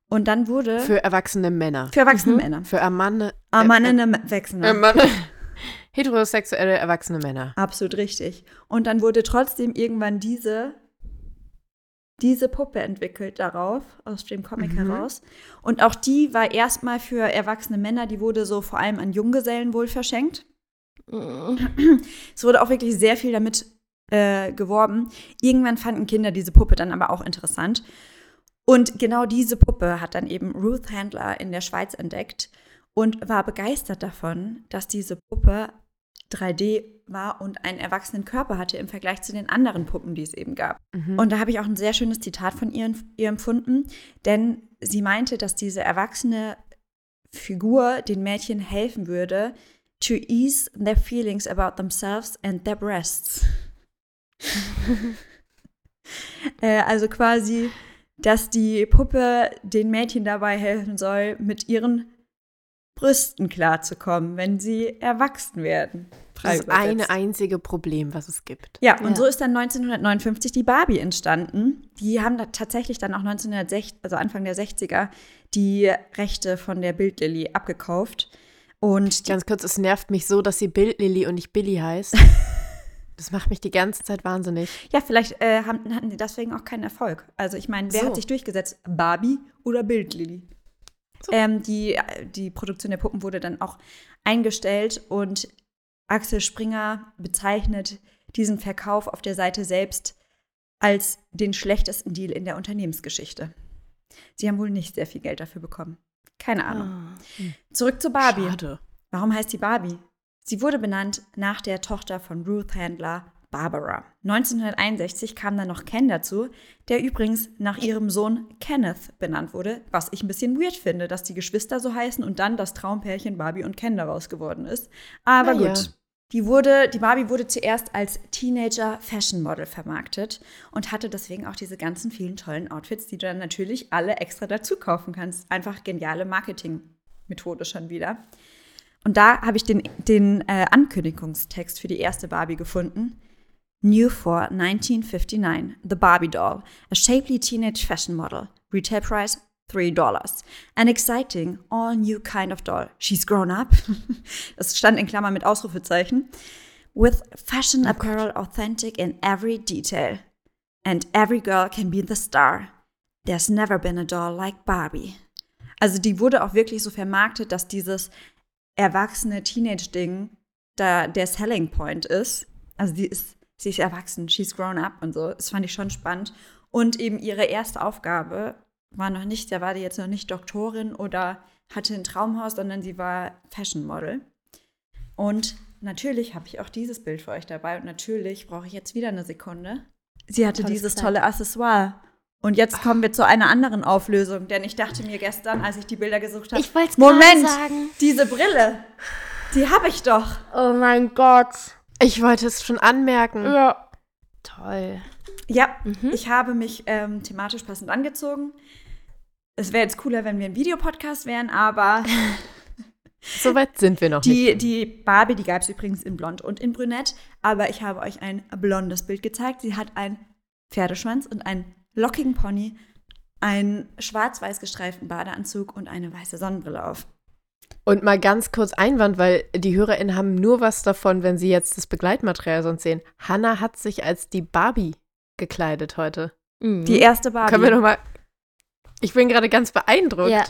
Und dann wurde Für erwachsene Männer. für erwachsene Männer. Für Ermanne, Erwachsene Wechseln. äh, Mann- heterosexuelle erwachsene Männer. Absolut richtig. Und dann wurde trotzdem irgendwann diese, diese Puppe entwickelt darauf, aus dem Comic Mhm. heraus. Und auch die war erstmal für erwachsene Männer, die wurde so vor allem an Junggesellen wohl verschenkt. Es wurde auch wirklich sehr viel damit äh, geworben. Irgendwann fanden Kinder diese Puppe dann aber auch interessant. Und genau diese Puppe hat dann eben Ruth Handler in der Schweiz entdeckt und war begeistert davon, dass diese Puppe 3D war und einen erwachsenen Körper hatte im Vergleich zu den anderen Puppen, die es eben gab. Mhm. Und da habe ich auch ein sehr schönes Zitat von ihr, ihr empfunden, denn sie meinte, dass diese erwachsene Figur den Mädchen helfen würde, to ease their feelings about themselves and their breasts. äh, also quasi, dass die Puppe den Mädchen dabei helfen soll, mit ihren Brüsten klarzukommen, wenn sie erwachsen werden. Das eine einzige Problem, was es gibt. Ja, und Ja. so ist dann 1959 die Barbie entstanden. Die haben da tatsächlich dann auch 1960, also Anfang der 60er, die Rechte von der Bildlilly abgekauft. Und Ganz kurz, es nervt mich so, dass sie Bildlilly und nicht Billy heißt. Das macht mich die ganze Zeit wahnsinnig. ja, vielleicht äh, haben, hatten sie deswegen auch keinen Erfolg. Also ich meine, wer So. hat sich durchgesetzt? Barbie oder Bildlilly? So. Ähm, die, die Produktion der Puppen wurde dann auch eingestellt und Axel Springer bezeichnet diesen Verkauf auf der Seite selbst als den schlechtesten Deal in der Unternehmensgeschichte. Sie haben wohl nicht sehr viel Geld dafür bekommen. Keine Ahnung. Ah. Zurück zu Barbie. Schade. Warum heißt sie Barbie? Sie wurde benannt nach der Tochter von Ruth Handler, Barbara. 1961 kam dann noch Ken dazu, der übrigens nach ihrem Sohn Kenneth benannt wurde, was ich ein bisschen weird finde, dass die Geschwister so heißen und dann das Traumpärchen Barbie und Ken daraus geworden ist. Aber Na ja. Die, wurde, die Barbie wurde zuerst als Teenager Fashion Model vermarktet und hatte deswegen auch diese ganzen vielen tollen Outfits, die du dann natürlich alle extra dazu kaufen kannst. Einfach geniale Marketingmethode schon wieder. Und da habe ich den, den äh, Ankündigungstext für die erste Barbie gefunden. New for 1959, The Barbie Doll, a shapely teenage fashion model. Retail price $3. An exciting, all new kind of doll. She's grown up. Das stand in Klammern mit Ausrufezeichen. With fashion apparel authentic in every detail. And every girl can be the star. There's never been a doll like Barbie. Also die wurde auch wirklich so vermarktet, dass dieses erwachsene Teenage-Ding da der Selling Point ist. Also die ist, sie ist erwachsen, she's grown up und so. Das fand ich schon spannend. Und eben ihre erste Aufgabe war noch nicht, da war die jetzt noch nicht Doktorin oder hatte ein Traumhaus, sondern sie war Fashion Model. Und natürlich habe ich auch dieses Bild für euch dabei und natürlich brauche ich jetzt wieder eine Sekunde. Sie hatte Tolles dieses Kleid. tolle Accessoire. Und jetzt kommen wir zu einer anderen Auflösung, denn ich dachte mir gestern, als ich die Bilder gesucht habe, Ich wollte es Moment, sagen. diese Brille, die habe ich doch. Oh mein Gott. Ich wollte es schon anmerken. Ja. Toll. Ja, Mhm. ich habe mich ähm, thematisch passend angezogen. Es wäre jetzt cooler, wenn wir ein Videopodcast wären, aber Soweit sind wir noch nicht. die, die Barbie, die gab es übrigens in blond und in brünett, aber ich habe euch ein blondes Bild gezeigt. Sie hat einen Pferdeschwanz und einen lockigen Pony, einen schwarz-weiß gestreiften Badeanzug und eine weiße Sonnenbrille auf. Und mal ganz kurz Einwand, weil die HörerInnen haben nur was davon, wenn sie jetzt das Begleitmaterial sonst sehen. Hannah hat sich als die Barbie gekleidet heute. Mhm. Die erste Barbie. Können wir noch mal. Ich bin gerade ganz beeindruckt. Ja.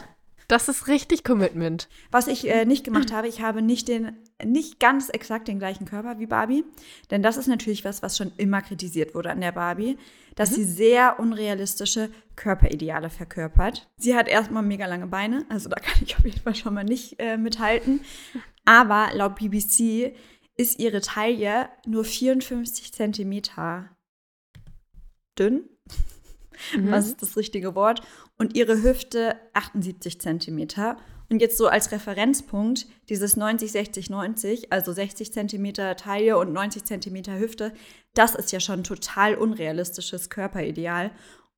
Das ist richtig Commitment. Was ich äh, nicht gemacht habe, ich habe nicht den, nicht ganz exakt den gleichen Körper wie Barbie, denn das ist natürlich was, was schon immer kritisiert wurde an der Barbie, dass sie sehr unrealistische Körperideale verkörpert. Sie hat erstmal mega lange Beine, also da kann ich auf jeden Fall schon mal nicht äh, mithalten. Aber laut BBC ist ihre Taille nur 54 Zentimeter dünn. Mhm. Was ist das richtige Wort? Und ihre Hüfte 78 Zentimeter. Und jetzt so als Referenzpunkt dieses 90, 60, 90, also 60 Zentimeter Taille und 90 Zentimeter Hüfte, das ist ja schon total unrealistisches Körperideal.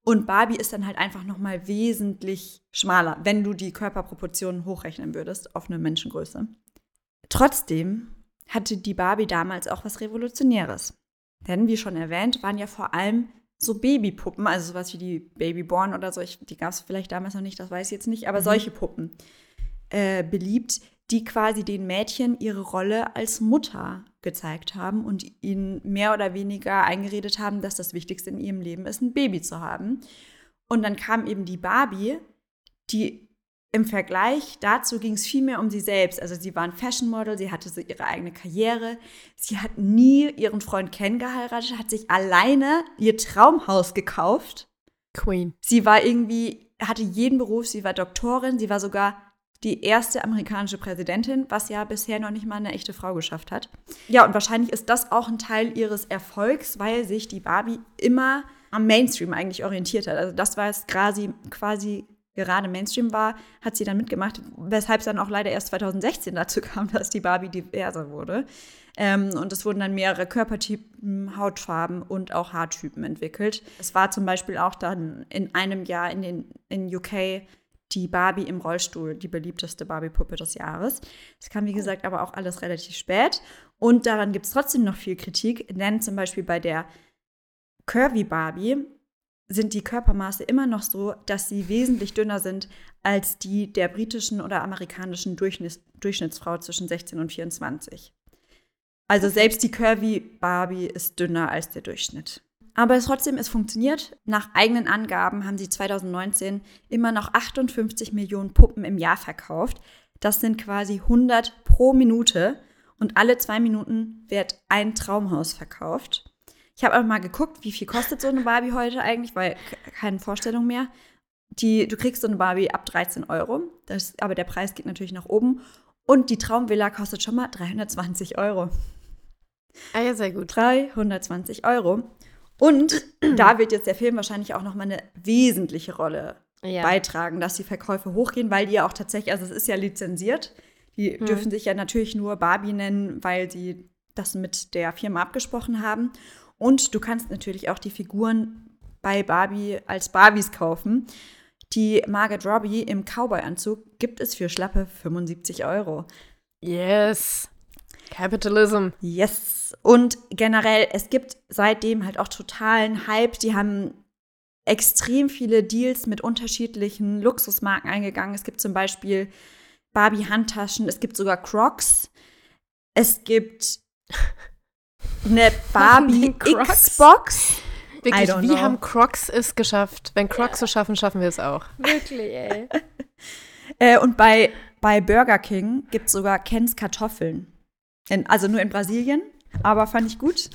Und Barbie ist dann halt einfach noch mal wesentlich schmaler, wenn du die Körperproportionen hochrechnen würdest auf eine Menschengröße. Trotzdem hatte die Barbie damals auch was Revolutionäres. Denn, wie schon erwähnt, waren ja vor allem so Babypuppen, also sowas wie die Babyborn oder so, ich, die gab es vielleicht damals noch nicht, das weiß ich jetzt nicht, aber solche Puppen äh, beliebt, die quasi den Mädchen ihre Rolle als Mutter gezeigt haben und ihnen mehr oder weniger eingeredet haben, dass das Wichtigste in ihrem Leben ist, ein Baby zu haben. Und dann kam eben die Barbie, die im Vergleich dazu ging es viel mehr um sie selbst. Also sie war ein Fashion Model, sie hatte so ihre eigene Karriere. Sie hat nie ihren Freund Ken geheiratet, hat sich alleine ihr Traumhaus gekauft. Queen. Sie war irgendwie, hatte jeden Beruf, sie war Doktorin, sie war sogar die erste amerikanische Präsidentin, was ja bisher noch nicht mal eine echte Frau geschafft hat. Ja, und wahrscheinlich ist das auch ein Teil ihres Erfolgs, weil sich die Barbie immer am Mainstream eigentlich orientiert hat. Also das war es quasi, quasi gerade Mainstream war, hat sie dann mitgemacht, weshalb es dann auch leider erst 2016 dazu kam, dass die Barbie diverser wurde. Ähm, und es wurden dann mehrere Körpertypen, Hautfarben und auch Haartypen entwickelt. Es war zum Beispiel auch dann in einem Jahr in, den, in UK die Barbie im Rollstuhl, die beliebteste Barbie-Puppe des Jahres. Das kam, wie gesagt, aber auch alles relativ spät. Und daran gibt es trotzdem noch viel Kritik, denn zum Beispiel bei der Curvy Barbie sind die Körpermaße immer noch so, dass sie wesentlich dünner sind als die der britischen oder amerikanischen Durchschnitts Durchschnittsfrau zwischen 16 und 24. Also selbst die Curvy Barbie ist dünner als der Durchschnitt. Aber trotzdem, es funktioniert. Nach eigenen Angaben haben sie 2019 immer noch 58 Millionen Puppen im Jahr verkauft. Das sind quasi 100 pro Minute. Und alle zwei Minuten wird ein Traumhaus verkauft. Ich habe auch mal geguckt, wie viel kostet so eine Barbie heute eigentlich, weil keine Vorstellung mehr. Die, du kriegst so eine Barbie ab 13 Euro, das, aber der Preis geht natürlich nach oben. Und die Traumvilla kostet schon mal 320 Euro. Ah ja, sehr gut. 320 Euro. Und da wird jetzt der Film wahrscheinlich auch noch mal eine wesentliche Rolle ja. beitragen, dass die Verkäufe hochgehen, weil die ja auch tatsächlich, also es ist ja lizenziert. Die hm. dürfen sich ja natürlich nur Barbie nennen, weil sie das mit der Firma abgesprochen haben. Und du kannst natürlich auch die Figuren bei Barbie als Barbies kaufen. Die Margaret Robbie im Cowboy-Anzug gibt es für schlappe 75 Euro. Yes. Capitalism. Yes. Und generell, es gibt seitdem halt auch totalen Hype. Die haben extrem viele Deals mit unterschiedlichen Luxusmarken eingegangen. Es gibt zum Beispiel Barbie-Handtaschen, es gibt sogar Crocs. Es gibt eine Barbie Xbox. Wirklich, wie know. haben Crocs es geschafft? Wenn Crocs ja. es schaffen, schaffen wir es auch. Wirklich, ey. äh, und bei, bei Burger King gibt es sogar Kens Kartoffeln. In, also nur in Brasilien, aber fand ich gut.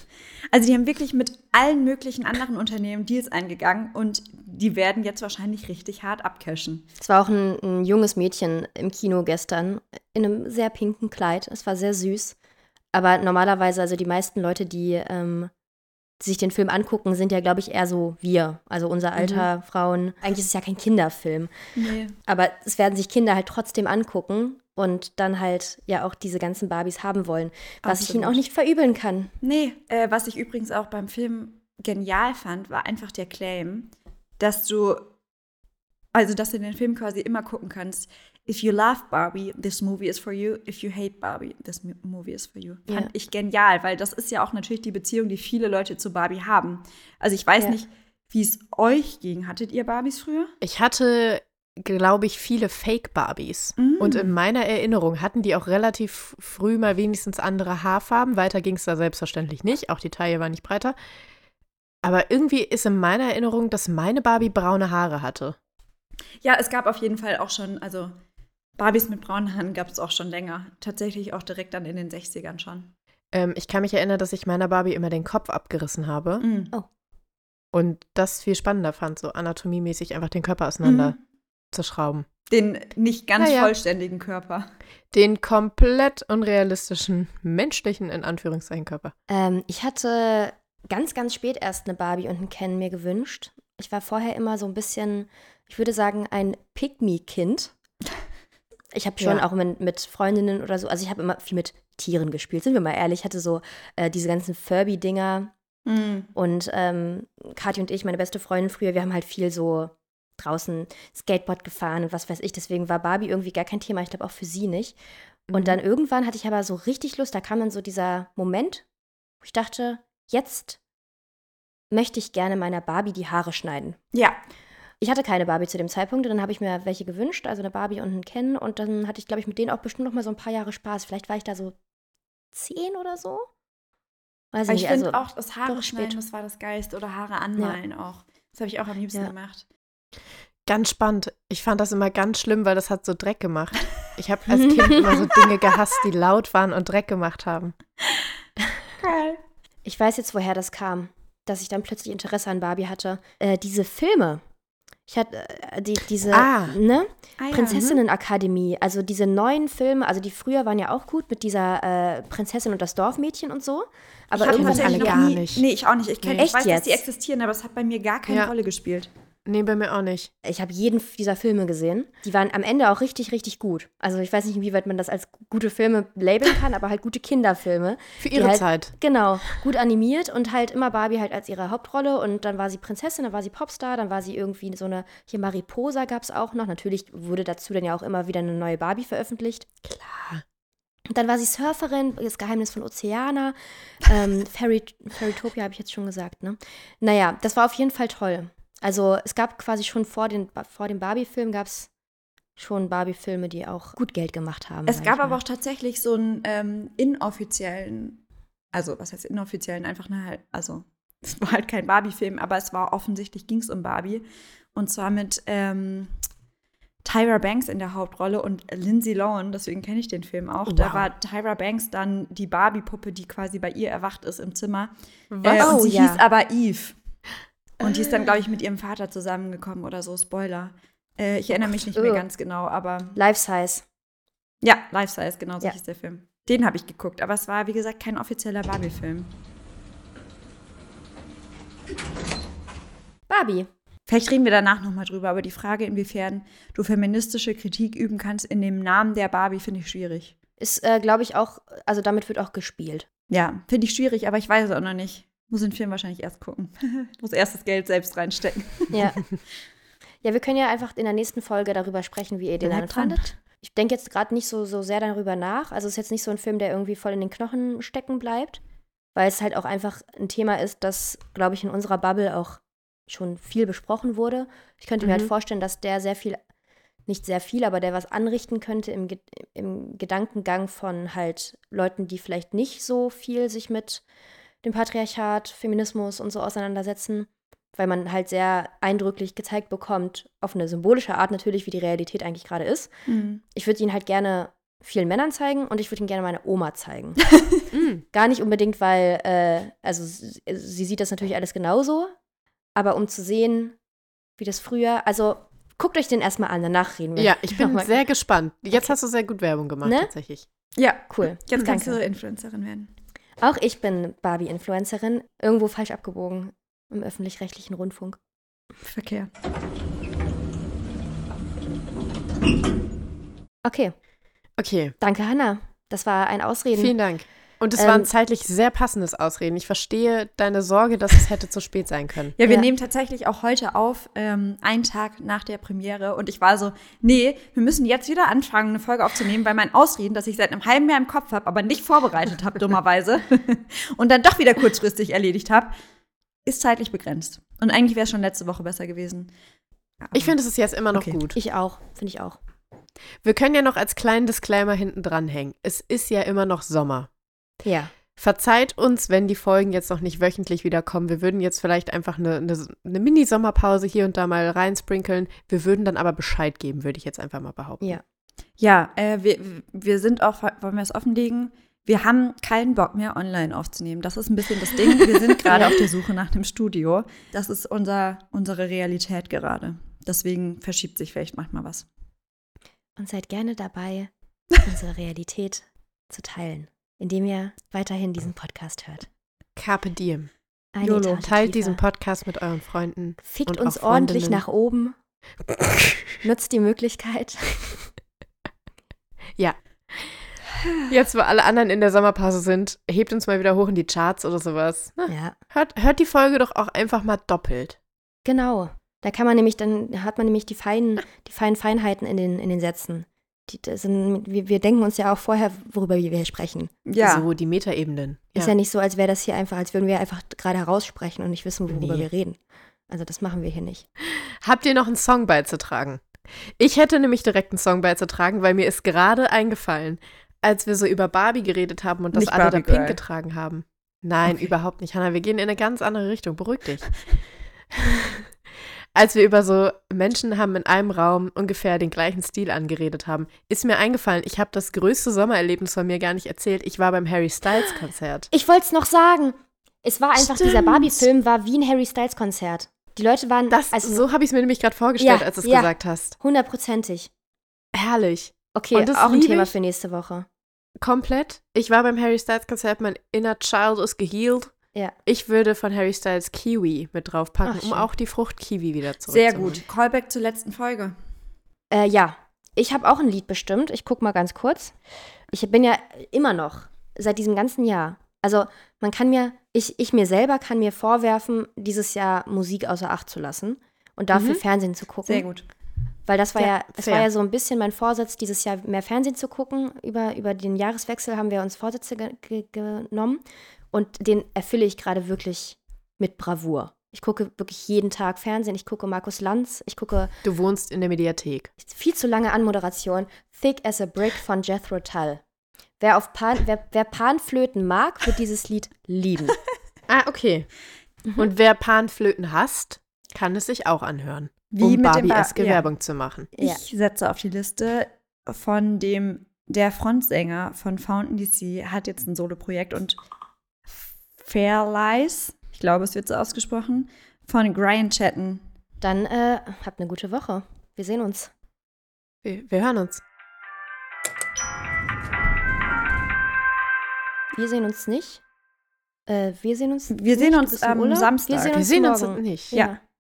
Also die haben wirklich mit allen möglichen anderen Unternehmen Deals eingegangen und die werden jetzt wahrscheinlich richtig hart abcashen. Es war auch ein, ein junges Mädchen im Kino gestern in einem sehr pinken Kleid. Es war sehr süß. Aber normalerweise, also die meisten Leute, die, ähm, sich den Film angucken, sind ja, glaube ich, eher so wir. Also unser mhm. Alter, mhm. Frauen. Eigentlich ist es ja kein Kinderfilm. Nee. Aber es werden sich Kinder halt trotzdem angucken und dann halt ja auch diese ganzen Barbies haben wollen, was Absolut. ich ihnen auch nicht verübeln kann. Nee, äh, was ich übrigens auch beim Film genial fand, war einfach der Claim, dass du also dass du den Film quasi immer gucken kannst. If you love Barbie, this movie is for you. If you hate Barbie, this movie is for you. Fand ja. ich genial, weil das ist ja auch natürlich die Beziehung, die viele Leute zu Barbie haben. Also ich weiß ja. nicht, wie es euch ging. Hattet ihr Barbies früher? Ich hatte glaube ich, viele Fake-Barbies. Mhm. Und in meiner Erinnerung hatten die auch relativ früh mal wenigstens andere Haarfarben. Weiter ging es da selbstverständlich nicht. Auch die Taille war nicht breiter. Aber irgendwie ist in meiner Erinnerung, dass meine Barbie braune Haare hatte. Ja, es gab auf jeden Fall auch schon, also Barbies mit braunen Haaren gab es auch schon länger. Tatsächlich auch direkt dann in den 60ern schon. Ähm, ich kann mich erinnern, dass ich meiner Barbie immer den Kopf abgerissen habe. Mhm. Oh. Und das viel spannender fand, so anatomiemäßig einfach den Körper auseinander. Mhm zerschrauben. Den nicht ganz ja. vollständigen Körper. Den komplett unrealistischen, menschlichen, in Anführungszeichen, Körper. Ähm, ich hatte ganz, ganz spät erst eine Barbie und einen Ken mir gewünscht. Ich war vorher immer so ein bisschen, ich würde sagen, ein Pick-Me-Kind. Ich habe schon ja. auch mit, mit, Freundinnen oder so, also ich habe immer viel mit Tieren gespielt, sind wir mal ehrlich. Ich hatte so äh, diese ganzen Furby-Dinger. Mhm. Und ähm, Kathi und ich, meine beste Freundin früher, wir haben halt viel so draußen Skateboard gefahren und was weiß ich. Deswegen war Barbie irgendwie gar kein Thema. Ich glaube auch für sie nicht. Und mhm. dann irgendwann hatte ich aber so richtig Lust. Da kam dann so dieser Moment, wo ich dachte, jetzt möchte ich gerne meiner Barbie die Haare schneiden. Ja. Ich hatte keine Barbie zu dem Zeitpunkt und dann habe ich mir welche gewünscht, also eine Barbie und einen Ken. Und dann hatte ich, glaube ich, mit denen auch bestimmt noch mal so ein paar Jahre Spaß. Vielleicht war ich da so zehn oder so. Weiß ich, ich finde also, auch das Haare schneiden, das war das Geist oder Haare anmalen ja. auch. Das habe ich auch am liebsten ja. gemacht. Ganz spannend. Ich fand das immer ganz schlimm, weil das hat so Dreck gemacht. Ich habe als Kind immer so Dinge gehasst, die laut waren und Dreck gemacht haben. Geil. Ich weiß jetzt, woher das kam, dass ich dann plötzlich Interesse an Barbie hatte. Äh, diese Filme. Ich hatte äh, die, diese ah. ne? Ah, ja, Prinzessinnenakademie, also diese neuen Filme, also die früher waren ja auch gut mit dieser äh, Prinzessin und das Dorfmädchen und so. Aber ich irgendwann alle gar nie, nicht. Nee, ich auch nicht. Ich, kenn, nee. ich weiß, jetzt? dass die existieren, aber es hat bei mir gar keine ja. Rolle gespielt. Nee, bei mir auch nicht. Ich habe jeden dieser Filme gesehen. Die waren am Ende auch richtig, richtig gut. Also ich weiß nicht, inwieweit man das als gute Filme labeln kann, aber halt gute Kinderfilme. Für ihre halt, Zeit. Genau, gut animiert und halt immer Barbie halt als ihre Hauptrolle und dann war sie Prinzessin, dann war sie Popstar, dann war sie irgendwie so eine, hier Mariposa gab es auch noch. Natürlich wurde dazu dann ja auch immer wieder eine neue Barbie veröffentlicht. Klar. Und dann war sie Surferin, das Geheimnis von Oceana. Ähm, Fairy, Fairytopia habe ich jetzt schon gesagt, ne? Naja, das war auf jeden Fall toll. Also es gab quasi schon vor, den, vor dem Barbie-Film gab es schon Barbie-Filme, die auch gut Geld gemacht haben. Es gab aber auch tatsächlich so einen ähm, inoffiziellen, also was heißt inoffiziellen, einfach eine halt, also es war halt kein Barbie-Film, aber es war offensichtlich, ging es um Barbie. Und zwar mit ähm, Tyra Banks in der Hauptrolle und Lindsay Lohan, deswegen kenne ich den Film auch. Da Wow. war Tyra Banks dann die Barbie-Puppe, die quasi bei ihr erwacht ist im Zimmer. Was? Äh, und Oh, sie ja. hieß aber Eve. Und die ist dann, glaube ich, mit ihrem Vater zusammengekommen oder so. Spoiler. Äh, ich erinnere mich nicht mehr ganz genau, aber Life Size. ja, Life Size, genau so Ja. hieß der Film. Den habe ich geguckt, aber es war, wie gesagt, kein offizieller Barbie-Film. Barbie. Vielleicht reden wir danach nochmal drüber, aber die Frage, inwiefern du feministische Kritik üben kannst in dem Namen der Barbie, finde ich schwierig. Ist, äh, glaube ich, auch, also damit wird auch gespielt. Ja, finde ich schwierig, aber ich weiß es auch noch nicht. Muss den Film wahrscheinlich erst gucken. Muss erst das Geld selbst reinstecken. Ja. ja, wir können ja einfach in der nächsten Folge darüber sprechen, wie ihr den dann fandet. Ich denke jetzt gerade nicht so, so sehr darüber nach. Also es ist jetzt nicht so ein Film, der irgendwie voll in den Knochen stecken bleibt, weil es halt auch einfach ein Thema ist, das, glaube ich, in unserer Bubble auch schon viel besprochen wurde. Ich könnte mir Mhm. halt vorstellen, dass der sehr viel, nicht sehr viel, aber der was anrichten könnte im, Ge- im Gedankengang von halt Leuten, die vielleicht nicht so viel sich mit dem Patriarchat, Feminismus und so auseinandersetzen, weil man halt sehr eindrücklich gezeigt bekommt, auf eine symbolische Art natürlich, wie die Realität eigentlich gerade ist. Mhm. Ich würde ihn halt gerne vielen Männern zeigen und ich würde ihn gerne meiner Oma zeigen. Mm. Gar nicht unbedingt, weil, äh, also sie, sie sieht das natürlich alles genauso, aber um zu sehen, wie das früher, also guckt euch den erstmal an, danach reden wir. Ja, ich bin sehr gespannt. Jetzt Okay. hast du sehr gut Werbung gemacht, Ne? tatsächlich. Ja, cool. jetzt kannst Danke. du Influencerin werden. Auch ich bin Barbie-Influencerin, irgendwo falsch abgebogen im öffentlich-rechtlichen Rundfunk. Verkehr. Okay, Okay, danke, Hanna. Das war ein Ausreden. vielen Dank. Und es Ähm, war ein zeitlich sehr passendes Ausreden. Ich verstehe deine Sorge, dass es hätte zu spät sein können. Ja, wir Ja. nehmen tatsächlich auch heute auf, ähm, einen Tag nach der Premiere. Und ich war so, nee, wir müssen jetzt wieder anfangen, eine Folge aufzunehmen, weil mein Ausreden, das ich seit einem halben Jahr im Kopf habe, aber nicht vorbereitet habe, dummerweise, und dann doch wieder kurzfristig erledigt habe, ist zeitlich begrenzt. Und eigentlich wäre es schon letzte Woche besser gewesen. Ich finde, es ist jetzt immer noch Okay. gut. Ich auch, finde ich auch. Wir können ja noch als kleinen Disclaimer hinten dranhängen. Es ist ja immer noch Sommer. Ja. Verzeiht uns, wenn die Folgen jetzt noch nicht wöchentlich wiederkommen. Wir würden jetzt vielleicht einfach eine, eine, eine Mini-Sommerpause hier und da mal reinsprinkeln. Wir würden dann aber Bescheid geben, würde ich jetzt einfach mal behaupten. Ja. Ja, äh, wir, wir sind auch, wollen wir es offenlegen? Wir haben keinen Bock mehr, online aufzunehmen. Das ist ein bisschen das Ding. Wir sind gerade auf der Suche nach einem Studio. Das ist unser, unsere Realität gerade. Deswegen verschiebt sich vielleicht manchmal was. Und seid gerne dabei, unsere Realität zu teilen, indem ihr weiterhin diesen Podcast hört. Carpe diem. Eine. Etage Teilt diesen Podcast mit euren Freunden. Fickt uns ordentlich Freundinnen. nach oben. Nutzt die Möglichkeit. Jetzt, wo alle anderen in der Sommerpause sind, hebt uns mal wieder hoch in die Charts oder sowas. Na, Ja, hört, hört die Folge doch auch einfach mal doppelt. genau. Da kann man nämlich, dann hat man nämlich die feinen, die feinen Feinheiten in den, in den Sätzen. Die, das sind, wir, wir denken uns ja auch vorher, worüber wir hier sprechen. Ja, So die Metaebenen. Ist ja nicht so, als wäre das hier einfach, als würden wir einfach gerade heraussprechen und nicht wissen, worüber Nee. wir reden. Also das machen wir hier nicht. Habt ihr noch einen Song beizutragen? Ich hätte nämlich direkt einen Song beizutragen, weil mir ist gerade eingefallen, als wir so über Barbie geredet haben und das Nicht alle da pink getragen haben. Nein, Okay. überhaupt nicht. Hannah, wir gehen in eine ganz andere Richtung. Beruhig dich. als wir über so Menschen haben in einem Raum ungefähr den gleichen Stil angeredet haben, ist mir eingefallen, ich habe das größte Sommererlebnis von mir gar nicht erzählt. Ich war beim Harry Styles Konzert. Ich wollte es noch sagen. Es war einfach, dieser Stimmt. Barbie-Film war wie ein Harry Styles-Konzert. Die Leute waren Das, also so habe ich es mir nämlich gerade vorgestellt, Ja, als du es ja. gesagt hast. hundertprozentig. Herrlich. Okay, Und das auch ein Thema für nächste Woche. Komplett. Ich war beim Harry Styles Konzert, mein inner child ist gehealed. Ja. Ich würde von Harry Styles Kiwi mit draufpacken, Ach, um auch die Frucht Kiwi wieder Sehr zurückzuholen. gut. Callback zur letzten Folge. Äh, ja, ich habe auch ein Lied bestimmt. Ich guck mal ganz kurz. Ich bin ja immer noch seit diesem ganzen Jahr. Also man kann mir, ich, ich mir selber kann mir vorwerfen, dieses Jahr Musik außer Acht zu lassen und dafür Mhm. Fernsehen zu gucken. Sehr gut. Weil das war Ja, ja, es fair. war ja so ein bisschen mein Vorsatz, dieses Jahr mehr Fernsehen zu gucken. Über, über den Jahreswechsel haben wir uns Vorsätze ge ge genommen und den erfülle ich gerade wirklich mit Bravour. Ich gucke wirklich jeden Tag Fernsehen. Ich gucke Markus Lanz. Ich gucke Du wohnst in der Mediathek. viel zu lange Anmoderation. Thick as a Brick von Jethro Tull. Wer, auf Pan, wer, wer Panflöten mag, wird dieses Lied lieben. Ah, okay. Mhm. Und wer Panflöten hasst, kann es sich auch anhören. Wie um mit dem Ba- Barbie-eske ja. Werbung zu machen. Ja. Ich setze auf die Liste von dem, der Frontsänger von Fountain DC hat jetzt ein Soloprojekt und Fair Lies, ich glaube, es wird so ausgesprochen, von Brian Chatten. Dann äh, habt eine gute Woche. Wir sehen uns. Wir, wir hören uns. Wir sehen uns nicht. Äh, wir sehen uns. Wir sehen nicht. Du uns am Urlaub. Samstag. Wir sehen Wir uns sehen uns nicht. Ja.